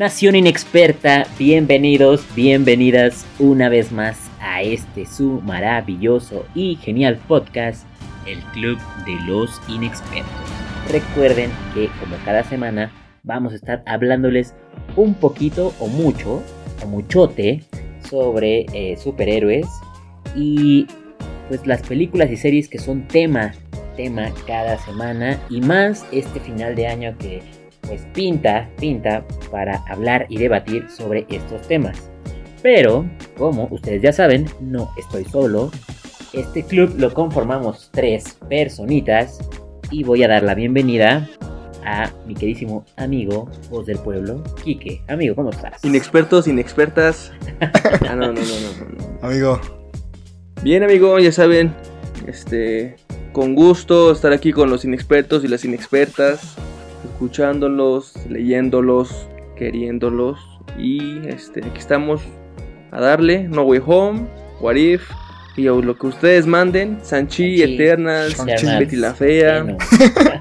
Nación Inexperta, bienvenidos, bienvenidas una vez más a este su maravilloso y genial podcast, el Club de los Inexpertos. Recuerden que como cada semana vamos a estar hablándoles un poquito o mucho o muchote sobre eh, superhéroes y pues las películas y series que son tema, tema cada semana y más este final de año que pues pinta, pinta para hablar y debatir sobre estos temas. Pero, como ustedes ya saben, no estoy solo. Este club lo conformamos tres personitas y voy a dar la bienvenida a mi queridísimo amigo, voz del pueblo, Quique. Amigo, ¿cómo estás? Inexpertos, inexpertas. ah, no, no, no, no, Amigo. Bien, amigo, ya saben, este, con gusto estar aquí con los inexpertos y las inexpertas, escuchándolos, leyéndolos, queriéndolos y este, aquí estamos a darle No Way Home, What If, y lo que ustedes manden, Sanchi, Sanchi, Eternals, Eternals, Betty la Fea, Bueno,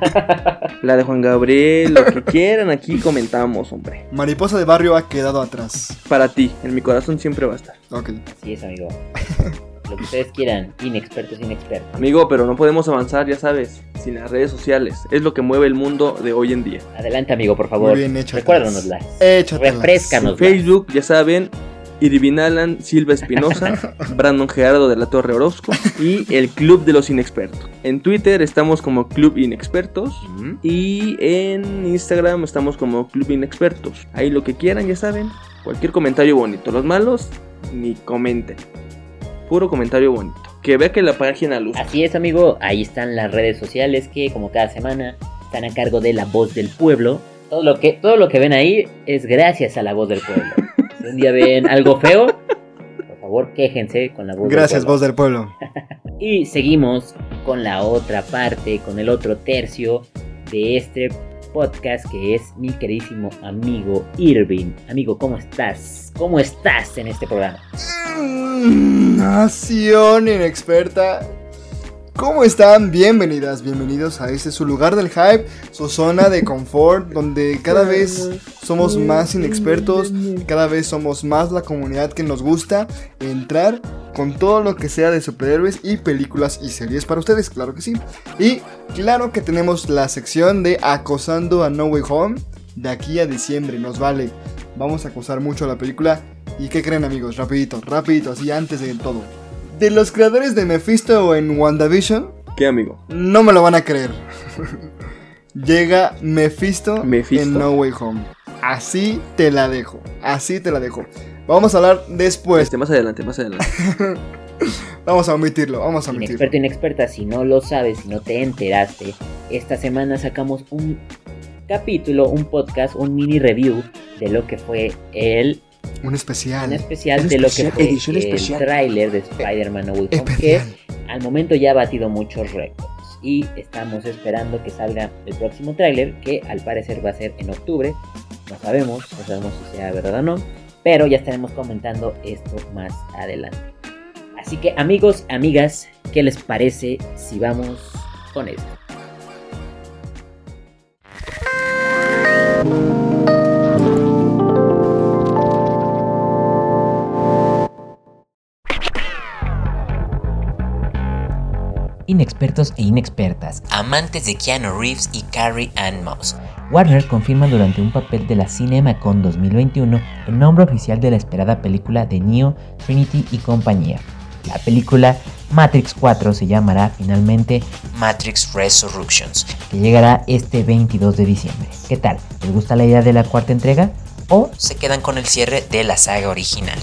la de Juan Gabriel, lo que quieran aquí comentamos, hombre. Mariposa de barrio ha quedado atrás. Para ti, en mi corazón siempre va a estar. Ok. así es, amigo. Lo que ustedes quieran, inexpertos, inexpertos. Amigo, pero no podemos avanzar, ya sabes, sin las redes sociales. Es lo que mueve el mundo de hoy en día. Adelante, amigo, por favor. Muy bien, échatelas. Recuérdanoslas. Échatelas. Refrescanos. En Facebook, ya saben, Irvin Alan Silva Espinosa, Brandon Gerardo de la Torre Orozco y el Club de los Inexpertos. En Twitter estamos como Club Inexpertos y en Instagram estamos como Club Inexpertos. Ahí lo que quieran, ya saben, cualquier comentario bonito. Los malos, ni comenten. Puro comentario bonito. Que vea que la página luz. Así es, amigo. Ahí están las redes sociales que, como cada semana, están a cargo de la voz del pueblo. Todo lo que, todo lo que ven ahí es gracias a la voz del pueblo. Si un día ven algo feo, por favor, quéjense con la voz Gracias, del pueblo. voz del pueblo. Y seguimos con la otra parte, con el otro tercio de este podcast que es mi queridísimo amigo Irving. Amigo, ¿cómo estás? ¿Cómo estás en este programa? Mm, Nación inexperta. ¿Cómo están? Bienvenidas, bienvenidos a este su lugar del hype, su zona de confort, donde cada vez somos más inexpertos, cada vez somos más la comunidad que nos gusta entrar con todo lo que sea de superhéroes y películas y series para ustedes, claro que sí. Y claro que tenemos la sección de acosando a No Way Home de aquí a diciembre, nos vale. Vamos a acosar mucho a la película. ¿Y qué creen amigos? Rapidito, rapidito, así antes de todo. De los creadores de Mephisto en WandaVision, ¿Qué amigo? no me lo van a creer. Llega Mephisto, Mephisto. en No Way Home. Así te la dejo. Así te la dejo. Vamos a hablar después. Este, más adelante, más adelante. Vamos a omitirlo. Vamos a omitirlo. Inexperto, inexperta, si no lo sabes, si no te enteraste, esta semana sacamos un capítulo, un podcast, un mini review de lo que fue el Un especial. un especial de lo que fue edición el especial. tráiler de Spider-Man No Way Home, que al momento ya ha batido muchos récords y estamos esperando que salga el próximo tráiler que al parecer va a ser en octubre. No sabemos, no sabemos si sea verdad o no, pero ya estaremos comentando esto más adelante. Así que amigos, amigas, ¿qué les parece si vamos con esto? Inexpertos e inexpertas, amantes de Keanu Reeves y Carrie Ann Moss. Warner confirma durante un papel de la CinemaCon 2021 el nombre oficial de la esperada película de Neo, Trinity y compañía. La película Matrix 4 se llamará finalmente Matrix Resurrections, que llegará este 22 de diciembre. ¿Qué tal? ¿Les gusta la idea de la cuarta entrega? ¿O se quedan con el cierre de la saga original?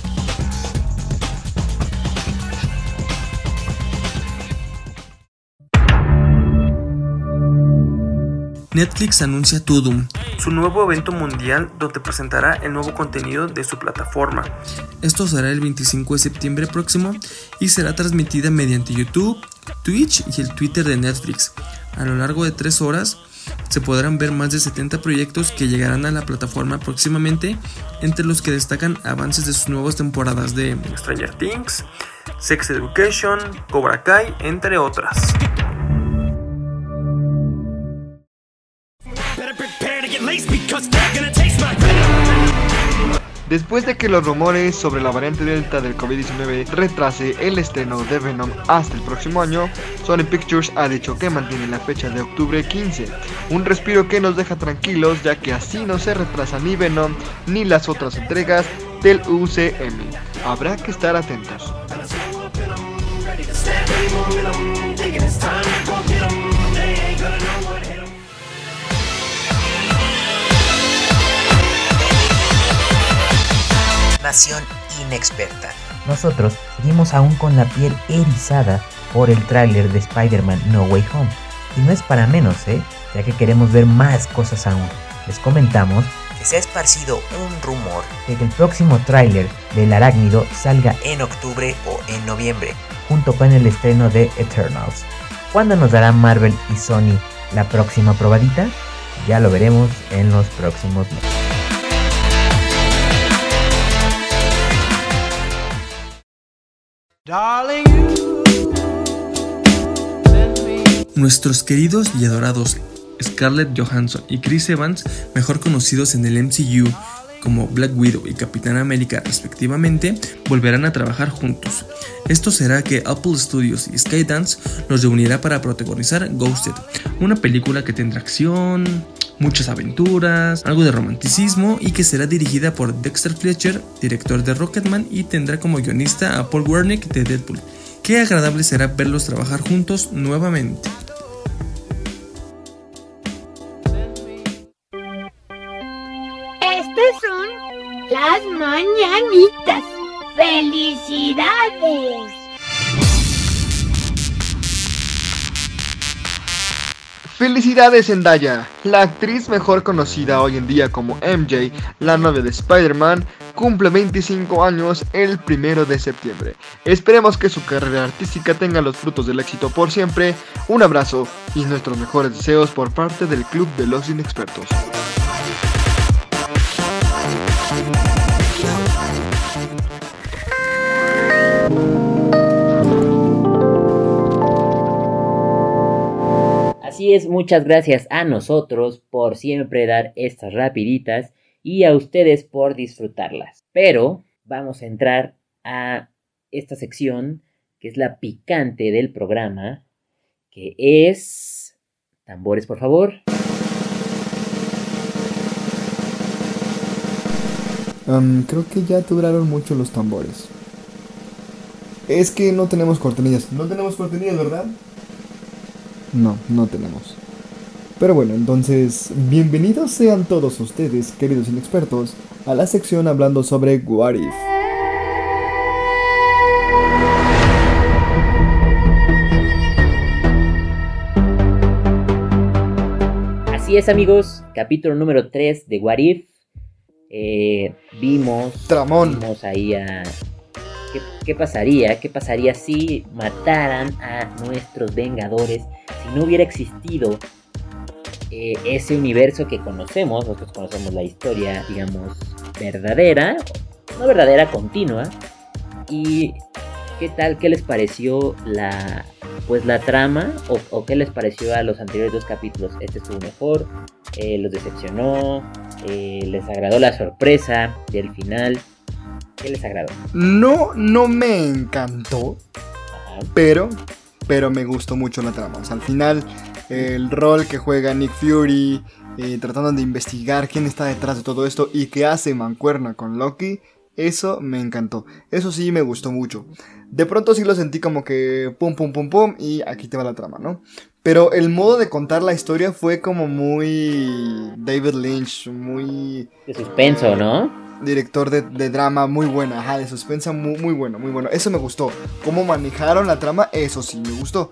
Netflix anuncia Tudum, su nuevo evento mundial donde presentará el nuevo contenido de su plataforma. Esto será el 25 de septiembre próximo y será transmitida mediante YouTube, Twitch y el Twitter de Netflix. A lo largo de tres horas se podrán ver más de 70 proyectos que llegarán a la plataforma próximamente, entre los que destacan avances de sus nuevas temporadas de Stranger Things, Sex Education, Cobra Kai, entre otras. Después de que los rumores sobre la variante Delta del COVID-19 retrase el estreno de Venom hasta el próximo año, Sony Pictures ha dicho que mantiene la fecha de octubre 15, un respiro que nos deja tranquilos ya que así no se retrasa ni Venom ni las otras entregas del UCM. Habrá que estar atentos. Inexperta. Nosotros seguimos aún con la piel erizada por el tráiler de Spider-Man No Way Home. Y no es para menos, ¿eh? Ya que queremos ver más cosas aún. Les comentamos que se ha esparcido un rumor de que el próximo tráiler del arácnido salga en octubre o en noviembre, junto con el estreno de Eternals. ¿Cuándo nos dará Marvel y Sony la próxima probadita? Ya lo veremos en los próximos meses. Nuestros queridos y adorados Scarlett Johansson y Chris Evans, mejor conocidos en el MCU como Black Widow y Capitán América respectivamente, volverán a trabajar juntos. Esto será que Apple Studios y Skydance los reunirá para protagonizar Ghosted, una película que tendrá acción, muchas aventuras, algo de romanticismo y que será dirigida por Dexter Fletcher, director de Rocketman y tendrá como guionista a Paul Wernick de Deadpool. Qué agradable será verlos trabajar juntos nuevamente. Mañanitas. ¡Felicidades! Felicidades Zendaya, la actriz mejor conocida hoy en día como MJ, la novia de Spider-Man, cumple 25 años el primero de septiembre. Esperemos que su carrera artística tenga los frutos del éxito por siempre. Un abrazo y nuestros mejores deseos por parte del Club de los Inexpertos. Así es, muchas gracias a nosotros por siempre dar estas rapiditas y a ustedes por disfrutarlas. Pero vamos a entrar a esta sección que es la picante del programa, que es... Tambores, por favor. Creo que ya duraron mucho los tambores. Es que no tenemos cortinillas. No tenemos cortinillas, ¿verdad? No, no tenemos. Pero bueno, entonces, bienvenidos sean todos ustedes, queridos inexpertos, a la sección hablando sobre What If. Así es amigos, capítulo número 3 de What If. Eh, vimos, Tramón. vimos ahí a... ¿qué, ¿Qué pasaría? ¿Qué pasaría si mataran a nuestros Vengadores? Si no hubiera existido eh, ese universo que conocemos, nosotros conocemos la historia, digamos, verdadera, no verdadera, continua. ¿Y qué tal? ¿Qué les pareció la, pues la trama? ¿O, o qué les pareció a los anteriores dos capítulos? ¿Este estuvo mejor? Eh, ¿Los decepcionó? Eh, ¿Les agradó la sorpresa del final? ¿Qué les agradó? No, no me encantó, Ajá. pero, pero me gustó mucho la trama. O sea, al final, el rol que juega Nick Fury, eh, tratando de investigar quién está detrás de todo esto y que hace mancuerna con Loki, eso me encantó. Eso sí me gustó mucho. De pronto sí lo sentí como que pum, pum, pum, pum, y aquí te va la trama, ¿no? Pero el modo de contar la historia fue como muy David Lynch, muy De suspenso, ¿no? Director de, de drama muy buena, ajá, de suspensa muy, muy bueno, muy bueno. Eso me gustó. Cómo manejaron la trama, eso sí me gustó.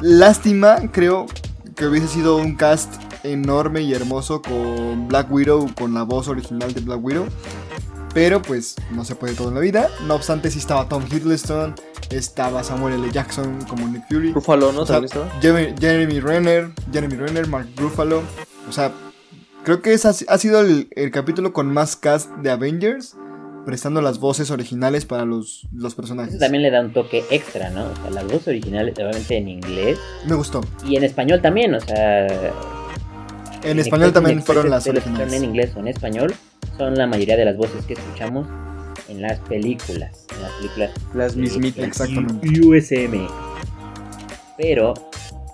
Lástima, creo que hubiese sido un cast enorme y hermoso con Black Widow, con la voz original de Black Widow. Pero pues no se puede todo en la vida. No obstante, sí estaba Tom Hiddleston, estaba Samuel L. Jackson como Nick Fury. Ruffalo, ¿no? O sea, Jeremy Renner, Jeremy Renner, Mark Ruffalo. O sea, creo que ese ha, sido el, el capítulo con más cast de Avengers, prestando las voces originales para los, los personajes. Eso también le da un toque extra, ¿no? O sea, las voces originales, obviamente en inglés Me gustó. y en español también, o sea, En español también fueron las son en originales. inglés o en español, son la mayoría de las voces que escuchamos en las películas. En las películas Las mismitas. Exactamente. USM. Pero,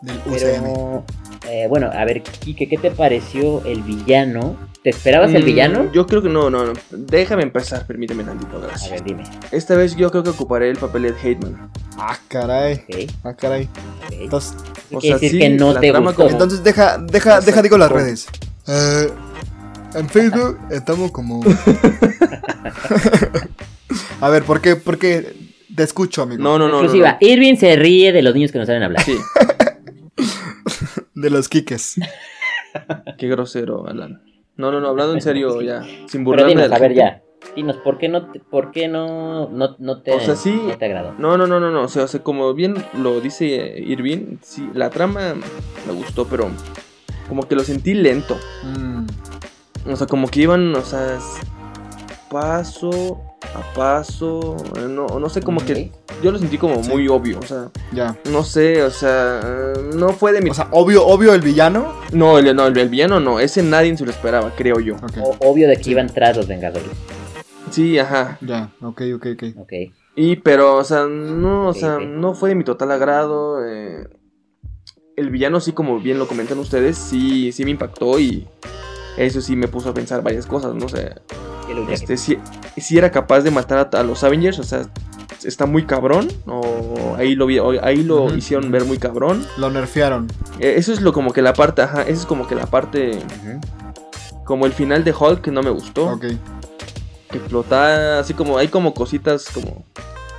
Del UCM. pero eh, bueno, a ver, Kike, ¿qué te pareció el villano? ¿Te esperabas el Mm, villano? Yo creo que no, no, no. Déjame empezar, permíteme tantito, A gracias. ver, dime. Esta vez yo creo que ocuparé el papel de Hateman. Ah, caray. Ah, caray. Entonces, O sea, decir sí, que no la te trama gustó. como- entonces deja, deja, deja digo las Exacto. redes. Eh, en Facebook estamos como. A ver, ¿por qué? ¿Por qué? Te escucho, amigo. No, no, no. no, Exclusiva. no. Irving se ríe de los niños que no saben hablar. Sí, De los quiques. qué grosero, Alan. No, no, no, hablando en serio, ya. Sin Pero burlarme dinos, de la a ver ya. Dinos, ¿por qué no te, por qué no, no, no te, O sea, sí. no te agradó? No, no, no, no, no. O sea, o sea, como bien lo dice Irving, sí, la trama me gustó, pero como que lo sentí lento. Mm, O sea, como que iban, o sea, paso a paso. eh, No, no sé, como que yo lo sentí como Sí. muy obvio. O sea, ya. no sé, o sea, no fue de mi. O sea, obvio, obvio el villano. no, el, no, el, el villano no. Ese nadie se lo esperaba, creo yo. Obvio de que Sí. iban tras los Vengadores. Sí, ajá. Ya, ok, ok, ok. Ok. Y pero, o sea, no, o sea, no fue de mi total agrado. eh, el villano sí, como bien lo comentan ustedes, sí, sí me impactó y eso sí me puso a pensar varias cosas, no sé. Este, si, si era capaz de matar a, a los Avengers, o sea, está muy cabrón, o ahí lo, vi- o ahí lo hicieron ver muy cabrón. Lo nerfearon. Eh, eso es lo como que la parte, ajá, eso es como que la parte, como el final de Hulk que no me gustó. Ok. que explotaba, así como hay como cositas como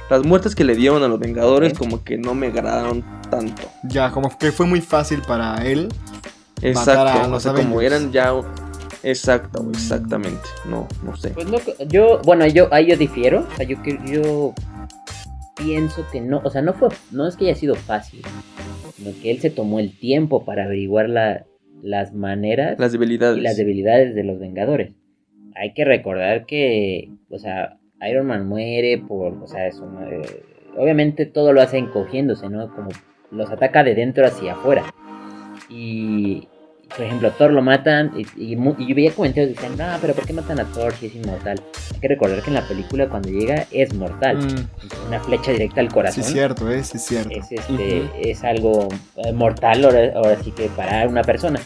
las muertes que le dieron a los Vengadores como que no me agradaron tanto. Ya, como que fue muy fácil para él. Exacto, a o los sea, como eran ya exacto, exactamente. No, no sé. Pues no, yo, bueno, yo, ahí yo difiero. O sea, yo, yo pienso que no, o sea, no fue, no es que haya sido fácil, sino que él se tomó el tiempo para averiguar la- las maneras Las debilidades. y las debilidades de los Vengadores. Hay que recordar que, o sea, Iron Man muere por, o sea, eso, no, eh, obviamente todo lo hace encogiéndose, ¿no? Como los ataca de dentro hacia afuera. Y, por ejemplo, Thor lo matan y, y, yo veía comentarios que decían, no, pero ¿por qué matan a Thor si es inmortal? Hay que recordar que en la película cuando llega es mortal. Mm, Una flecha directa al sí, corazón. es cierto, eh, sí, es cierto. es, este, es algo eh, mortal ahora, ahora sí que para una persona.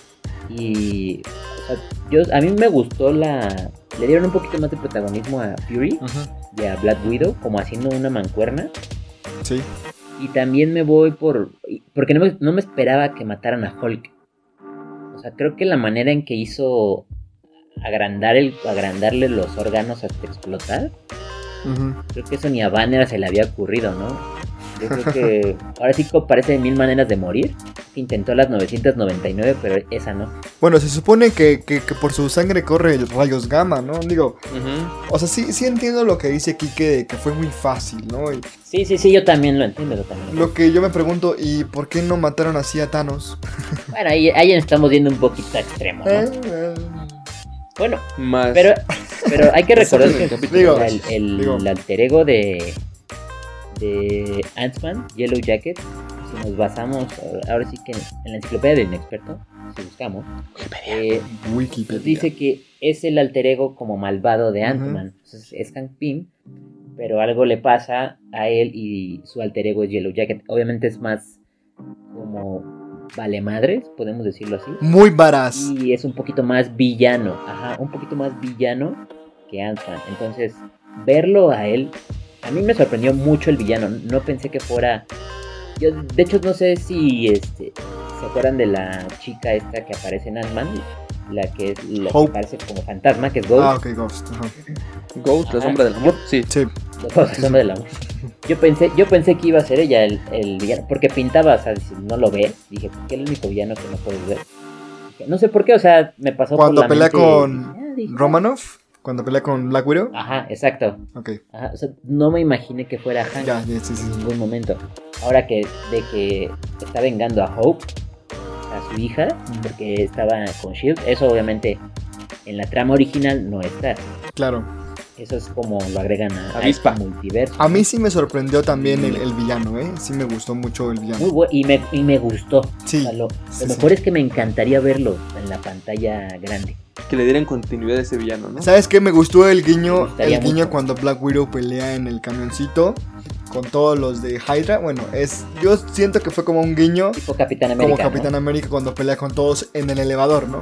Y o sea, yo, a mí me gustó la... Le dieron un poquito más de protagonismo a Fury Ujú, y a Black Widow como haciendo una mancuerna. Sí. Y también me voy por... Porque no me, no me esperaba que mataran a Hulk. O sea, creo que la manera en que hizo agrandar el, agrandarle los órganos hasta explotar, creo que eso ni a Banner se le había ocurrido, ¿no? Yo creo que ahora sí parece mil maneras de morir. Intentó las 999, pero esa no. Bueno, se supone que, que, que por su sangre corre rayos gamma, ¿no? Digo, o sea, sí, sí entiendo lo que dice aquí que, que fue muy fácil, ¿no? Y Sí, sí, sí, yo también lo entiendo. Yo también lo que yo me pregunto, ¿y por qué no mataron así a Thanos? Bueno, ahí, ahí estamos viendo un poquito extremo, ¿no? Eh, eh, Bueno, Más. pero, pero hay que recordar que el el, el- digo. el alter ego de, de Ant-Man, Yellow Jacket, si nos basamos, ahora sí que en la enciclopedia del inexperto, si buscamos, eh, Wikipedia. dice que es el alter ego como malvado de. Ant-Man. Entonces, es Hank Pym, pero algo le pasa a él y su alter ego es Yellow Jacket. Obviamente es más como vale madres, podemos decirlo así. Muy varaz. Y es un poquito más villano, ajá, un poquito más villano que Ant-Man. Entonces, verlo a él, a mí me sorprendió mucho el villano. No pensé que fuera. Yo, de hecho, no sé si este, se acuerdan de la chica esta que aparece en Ant-Man, la que es la que aparece como fantasma, que es Ghost. Ah, ok, Ghost. ajá. Ghost, la Ajá. sombra del amor. Sí. Sí. Ghost, sombra del amor. Yo pensé, yo pensé que iba a ser ella el, el villano, porque pintaba, o sea, si no lo ves, dije, ¿por qué el único villano que no puedes ver? Dije, No sé por qué, o sea, me pasó Cuando por la pelea mente- con Ah, dije, Romanoff, cuando pelea con Black Widow. Ajá, exacto. Ok, Ajá, o sea, no me imaginé que fuera Hank ya, ya, sí, sí. en ningún momento. Ahora que de que está vengando a Hope, a su hija, porque estaba con Shield, eso obviamente en la trama original no está. Claro. Eso es como lo agregan a, a este multiverso. A mí sí me sorprendió también el, el villano, ¿eh? Sí me gustó mucho el villano. Muy bu- y, me, y me gustó. Sí, O sea, lo, lo sí, mejor sí. es que me encantaría verlo en la pantalla grande. Que le dieran continuidad a ese villano, ¿no? ¿Sabes qué? Me gustó el guiño, el guiño mucho. cuando Black Widow pelea en el camioncito con todos los de Hydra. Bueno, es yo siento que fue como un guiño Tipo Capitán América. como Capitán ¿no? América cuando pelea con todos en el elevador, ¿no?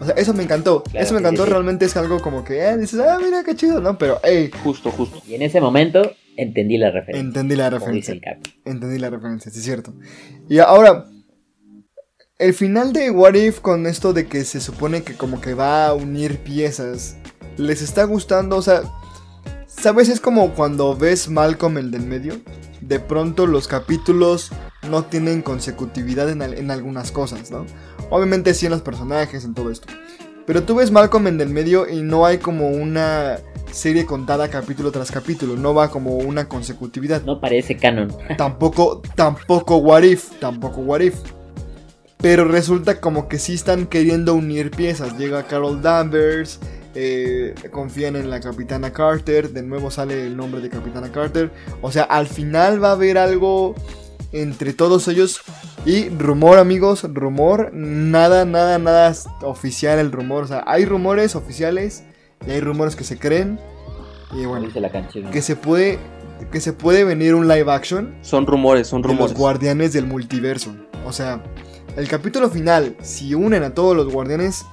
O sea, eso me encantó. Claro, eso me encantó, sí, sí. realmente es algo como que eh, dices, ah, mira qué chido, ¿no? Pero, hey, Justo, justo. Y en ese momento entendí la referencia. entendí la como dice referencia. Entendí la referencia, sí es cierto. Y ahora, el final de What If con esto de que se supone que como que va a unir piezas, ¿les está gustando? O sea, ¿sabes? Es como cuando ves Malcolm el del medio. De pronto los capítulos no tienen consecutividad en, al- en algunas cosas, ¿no? Obviamente sí en los personajes, en todo esto. Pero tú ves Malcolm en del medio y no hay como una serie contada capítulo tras capítulo. No va como una consecutividad No parece canon. tampoco, tampoco What If, tampoco What If. Pero resulta como que sí están queriendo unir piezas. Llega Carol Danvers, eh, confían en la Capitana Carter, de nuevo sale el nombre de Capitana Carter. O sea, al final va a haber algo entre todos ellos. Y rumor, amigos, rumor, nada, nada, nada oficial el rumor. O sea, hay rumores oficiales y hay rumores que se creen. Y bueno, la que se puede, que se puede venir un live action Son rumores, son de los rumores. guardianes del multiverso. O sea, el capítulo final, si unen a todos los guardianes,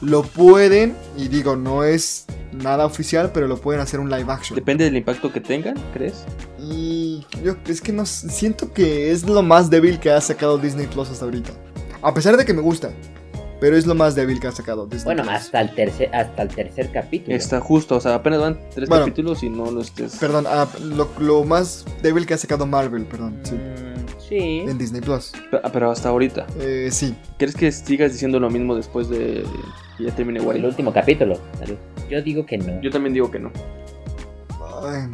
lo pueden, y digo, no es nada oficial, pero lo pueden hacer un live action. Depende del impacto que tengan, ¿crees? Y yo es que no siento que es lo más débil que ha sacado Disney Plus hasta ahorita. A pesar de que me gusta, pero es lo más débil que ha sacado Disney Bueno, Plus. hasta el tercer, hasta el tercer capítulo. Está justo, o sea, apenas van tres Bueno. capítulos y no lo estés. Perdón, ah, lo, lo más débil que ha sacado Marvel, perdón, sí, Mm, sí. En Disney Plus. Pe- Pero hasta ahorita. Eh, sí, ¿Crees que sigas diciendo lo mismo después de que ya termine What El último capítulo. Yo digo que no. Yo también digo que no. Ay,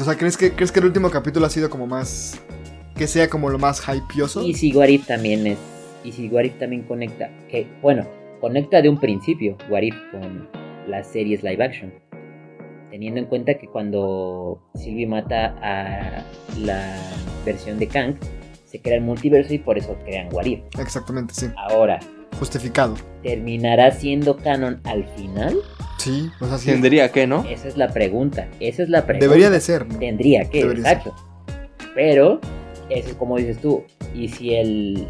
o sea, ¿crees que, ¿crees que el último capítulo ha sido como más... que sea como lo más hypeoso? Y si Warif también es. Y si Warif también conecta. Que, bueno, conecta de un principio Warif con las series live action. Teniendo en cuenta que cuando Sylvie mata a la versión de Kang, se crea el multiverso y por eso crean Warif. Exactamente, sí. Ahora, Justificado. ¿terminará siendo canon al final? Sí, o sea, sí. Tendría que, ¿no? Esa es la pregunta. Esa es la pregunta. Debería de ser, ¿no? Tendría que, Debería exacto. Pero, eso es como dices tú. Y si el.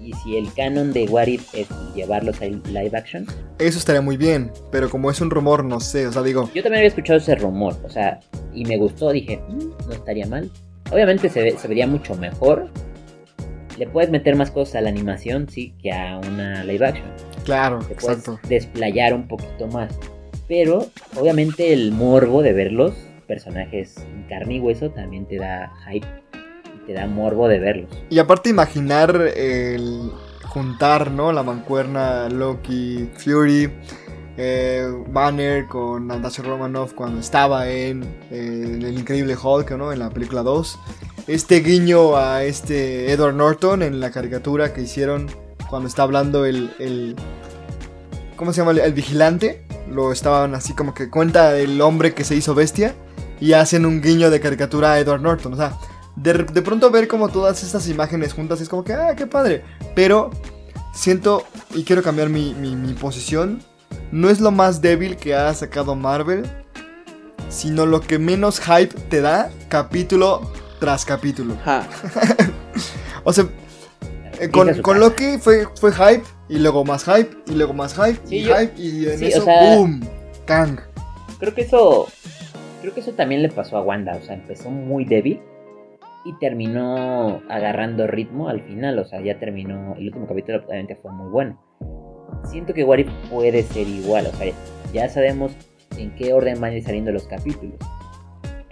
Y si el canon de What If es llevarlos a live action. Eso estaría muy bien, pero como es un rumor, no sé, o sea, digo, Yo también había escuchado ese rumor. O sea, y me gustó. Dije, "Mm, no estaría mal. Obviamente se, ve- se vería mucho mejor. Le puedes meter más cosas a la animación, sí, que a una live action. claro, Te puedes exacto. desplayar un poquito más. Pero, obviamente, el morbo de verlos, personajes en carne y hueso, también te da hype. Te da morbo de verlos. Y aparte imaginar el juntar, ¿no? La mancuerna Loki, Fury, eh, Banner con Natasha Romanoff cuando estaba en El Increíble Hulk, ¿no? En la película 2. Este guiño a este Edward Norton en la caricatura que hicieron cuando está hablando el... ¿Cómo se llama? El, vigilante. Lo estaban así como que cuenta el hombre que se hizo bestia. Y hacen un guiño de caricatura a Edward Norton. O sea, de, de pronto ver como todas estas imágenes juntas es como que, ah, qué padre. Pero siento, y quiero cambiar mi posición, no es lo más débil que ha sacado Marvel, sino lo que menos hype te da capítulo tras capítulo. Ja. O sea, eh, con, con casa. Loki fue, fue hype, y luego más hype, y luego más hype, Sí, y yo- hype, y en sí, o eso, sea- ¡boom! Kang. Creo que eso. Creo que eso también le pasó a Wanda. O sea, empezó muy débil. Y terminó agarrando ritmo al final. O sea, ya terminó. El último capítulo obviamente fue muy bueno. Siento que What If puede ser igual. O sea, ya sabemos en qué orden van a ir saliendo los capítulos.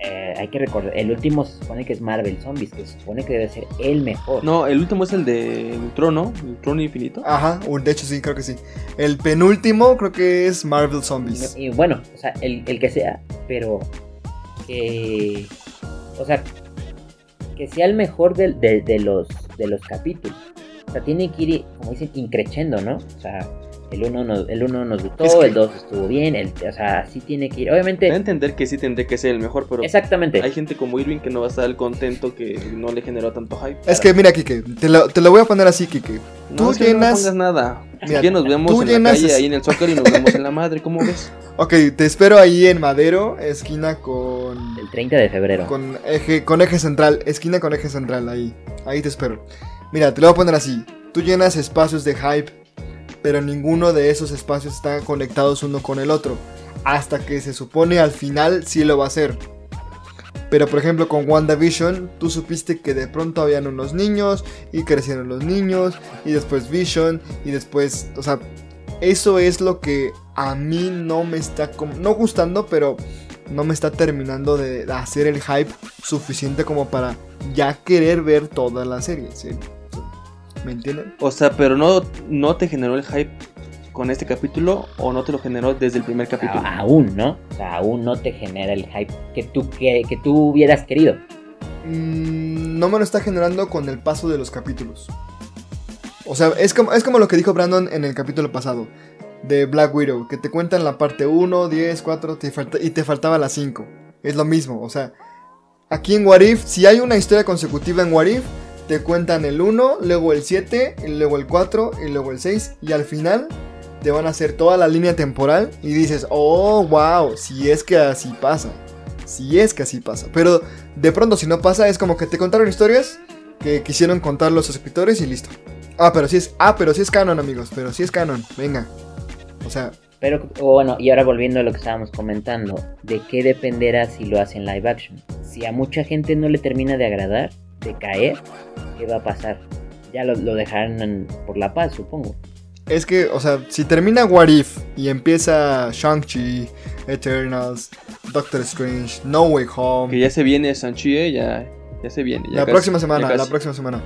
Eh, hay que recordar. El último se supone que es Marvel Zombies. Que se supone que debe ser el mejor. No, el último es el de Ultron, ¿no? Ultron infinito. Ajá, o de hecho sí, creo que sí. El penúltimo creo que es Marvel Zombies. Y, y bueno, o sea, el, el que sea, pero que. O sea, que sea el mejor del- de, de los, de los capítulos. O sea, tiene que ir, como dicen, increchendo, ¿no? O sea, El 1 nos, el uno nos gustó, Es que- el 2 estuvo bien, el, o sea, sí tiene que ir. Da a Obviamente, entender que sí tendría que ser el mejor, pero exactamente. hay gente como Irving que no va a estar contento que no le generó tanto hype. Es que mira, Kike, te lo, te lo voy a poner así, Kike. No, tú no llenas- pongas nada. Mira, ya nos vemos tú en llenas la calle, es- ahí en el soccer y nos vemos en la madre, ¿cómo ves? Ok, te espero ahí en Madero, esquina con. El 30 de febrero. Con eje, con eje central, esquina con eje central, ahí. Ahí te espero. Mira, te lo voy a poner así. Tú llenas espacios de hype, pero ninguno de esos espacios están conectados uno con el otro. Hasta que se supone al final sí lo va a hacer. Pero por ejemplo con WandaVision, tú supiste que de pronto habían unos niños y crecieron los niños y después Vision y después, o sea, eso es lo que a mí no me está no gustando, pero no me está terminando de hacer el hype suficiente como para ya querer ver toda la serie. ¿sí? ¿Me entienden? O sea, pero no, no te generó el hype con este capítulo o no te lo generó desde el primer capítulo. A- aún, ¿no? O sea, aún no te genera el hype que tú, que, que tú hubieras querido. Mm, no me lo está generando con el paso de los capítulos. O sea, es como, es como lo que dijo Brandon en el capítulo pasado de Black Widow, que te cuentan la parte 1, 10, 4 te falta- y te faltaba la 5. Es lo mismo, o sea, aquí en What If, si hay una historia consecutiva en What If, te cuentan el 1, luego el 7, y luego el 4 y luego el 6 y al final te van a hacer toda la línea temporal y dices, oh, wow, si es que así pasa. Si es que así pasa. Pero de pronto si no pasa es como que te contaron historias que quisieron contar los escritores y listo. Ah, pero sí es, ah, pero sí es canon, amigos, pero sí es canon. Venga. O sea, Pero bueno, y ahora volviendo a lo que estábamos comentando, ¿de qué dependerá si lo hacen live action? Si a mucha gente no le termina de agradar, de caer, ¿qué va a pasar? Ya lo, lo dejarán en- por la paz, supongo. es que, o sea, si termina What If y empieza Shang-Chi, Eternals, Doctor Strange, No Way Home. Que ya se viene Sanchi, ¿eh? ya, ya se viene. ya la casi, próxima ya semana, la próxima semana.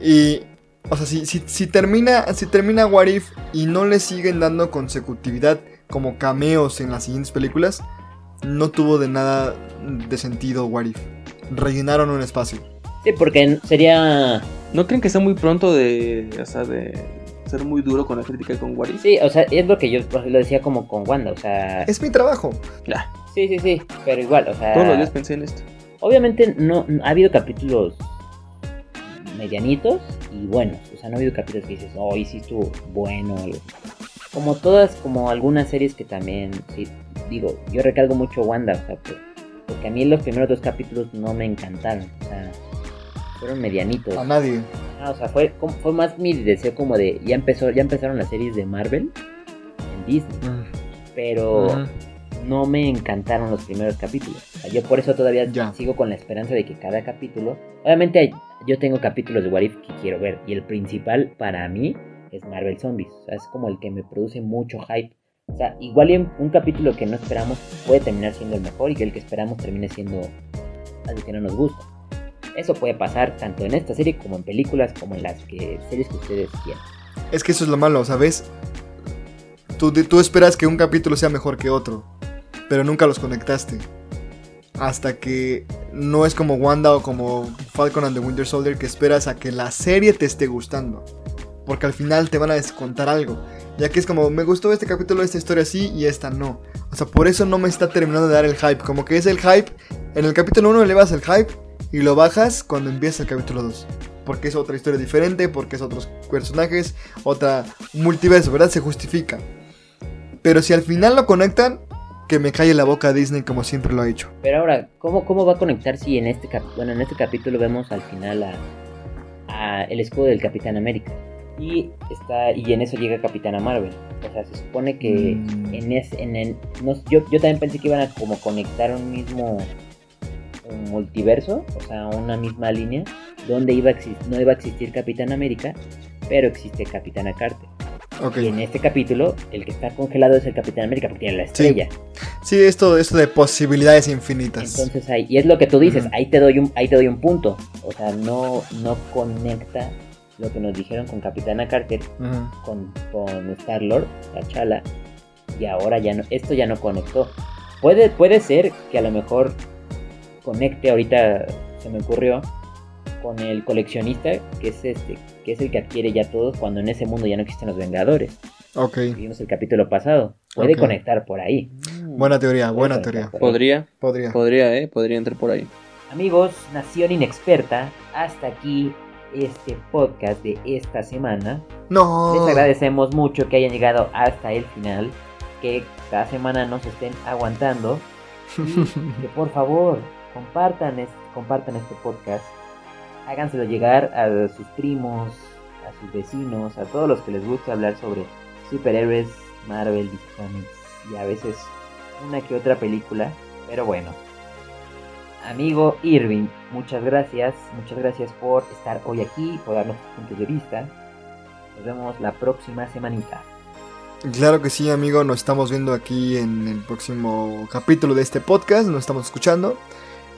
Y, o sea, si, si, si termina, si termina What If y no le siguen dando consecutividad como cameos en las siguientes películas, no tuvo de nada de sentido What If. Rellenaron un espacio. Sí, porque sería... ¿No creen que está muy pronto de, o sea, de ser muy duro con la crítica con What If? Sí, o sea, es lo que yo lo decía como con Wanda, o sea... Es mi trabajo. Ya, Sí, sí, sí, pero igual, o sea... todos los días pensé en esto. Obviamente no, no- ha habido capítulos medianitos y buenos. O sea, no ha habido capítulos que dices, oh, estuvo bueno. algo. Como todas, como algunas series que también, sí, digo, yo recalco mucho Wanda, o sea, por- porque a mí los primeros dos capítulos no me encantaron. O sea, fueron medianitos. A nadie. Ah, o sea, fue, como- fue más mi deseo como de, ya empezó, ya empezaron las series de Marvel en Disney, pero Ujú. no me encantaron los primeros capítulos. O sea, yo por eso todavía Ya. sigo con la esperanza de que cada capítulo. Obviamente, hay- yo tengo capítulos de What If que quiero ver. Y el principal para mí es Marvel Zombies. O sea, es como el que me produce mucho hype. O sea, igual un capítulo que no esperamos puede terminar siendo el mejor y que el que esperamos termine siendo algo que no nos gusta. Eso puede pasar tanto en esta serie como en películas, como en las que, series que ustedes quieran. Es que eso es lo malo, ¿sabes? Tú, tú esperas que un capítulo sea mejor que otro, pero nunca los conectaste. Hasta que no es como Wanda o como Falcon and the Winter Soldier que esperas a que la serie te esté gustando. Porque al final te van a descontar algo. Ya que es como, me gustó este capítulo, esta historia sí y esta no. O sea, por eso no me está terminando de dar el hype. Como que es el hype. En el capítulo 1 elevas el hype y lo bajas cuando empieza el capítulo 2. Porque es otra historia diferente, porque es otros personajes, otra multiverso, ¿verdad? Se justifica. Pero si al final lo conectan, que me calle la boca Disney como siempre lo ha hecho. Pero ahora, ¿cómo, cómo va a conectar si en este, bueno, en este capítulo vemos al final a, a el escudo del Capitán América? Y está y en eso llega Capitana Marvel. O sea, se supone que Mm. en ese en el- no- yo, yo también pensé que iban a como conectar un mismo un multiverso, o sea, una misma línea donde iba a no iba a existir Capitán América, pero existe Capitana Carter. Ok. Y en este capítulo el que está congelado es el Capitán América porque tiene la estrella. Sí, esto, esto de posibilidades infinitas. Entonces ahí, y es lo que tú dices, ahí te doy un, ahí te doy un punto. O sea, no, no conecta lo que nos dijeron con Capitana Carter, con, con Star Lord, T'Challa, y ahora ya no, esto ya no conectó. Puede, puede ser que a lo mejor conecte ahorita, se me ocurrió, con el coleccionista, que es este, que es el que adquiere ya todos cuando en ese mundo ya no existen los Vengadores. Ok. Vimos el capítulo pasado. Puede conectar por ahí. Buena teoría, buena teoría. Podría, Podría. podría, eh, podría entrar por ahí. Amigos, Nación Inexperta, hasta aquí este podcast de esta semana. No. Les agradecemos mucho que hayan llegado hasta el final, que cada semana nos estén aguantando y que por favor compartan, es- compartan este podcast, háganselo llegar a sus primos, a sus vecinos, a todos los que les guste hablar sobre superhéroes, Marvel, DC Comics y a veces una que otra película, pero bueno. Amigo Irving, muchas gracias, muchas gracias por estar hoy aquí, por darnos tus puntos de vista. Nos vemos la próxima semanita. Claro que sí, amigo. Nos estamos viendo aquí en el próximo capítulo de este podcast. Nos estamos escuchando.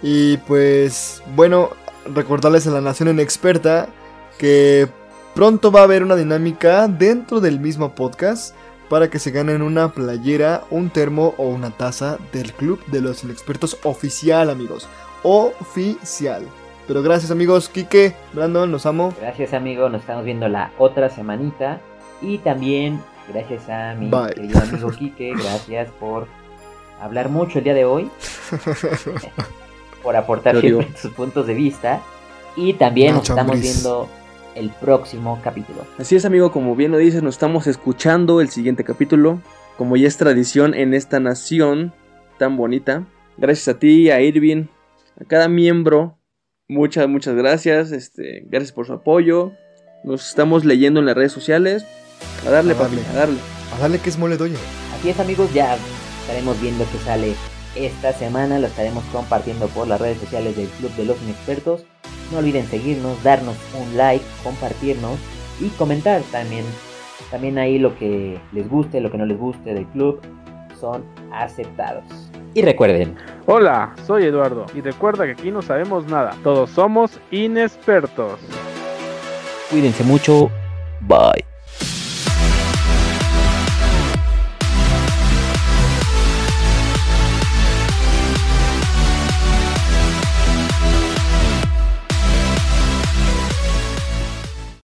Y pues, bueno, recordarles a la Nación Inexperta que pronto va a haber una dinámica dentro del mismo podcast para que se ganen una playera, un termo o una taza del Club de los Inexpertos oficial, amigos. Oficial. Pero gracias, amigos. Quique, Brandon, los amo. Gracias amigo, nos estamos viendo la otra semanita. Y también gracias a mi Bye. querido amigo Quique, gracias por hablar mucho el día de hoy. por aportar siempre tus puntos de vista. Y también nos estamos viendo el próximo capítulo. Así es, amigo, como bien lo dices, nos estamos escuchando el siguiente capítulo, como ya es tradición en esta nación tan bonita. Gracias a ti, a Irving, a cada miembro. Muchas, muchas gracias. Este, gracias por su apoyo. Nos estamos leyendo en las redes sociales. A darle, A papi, darle. a darle. A darle que es mole doya. Así es amigos, ya estaremos viendo que sale esta semana, lo estaremos compartiendo por las redes sociales del Club de los Inexpertos. No olviden seguirnos, darnos un like, compartirnos y comentar también. También ahí lo que les guste, lo que no les guste del club son aceptados. Y recuerden, Hola, soy Eduardo y recuerda que aquí no sabemos nada, todos somos inexpertos. cuídense mucho. Bye.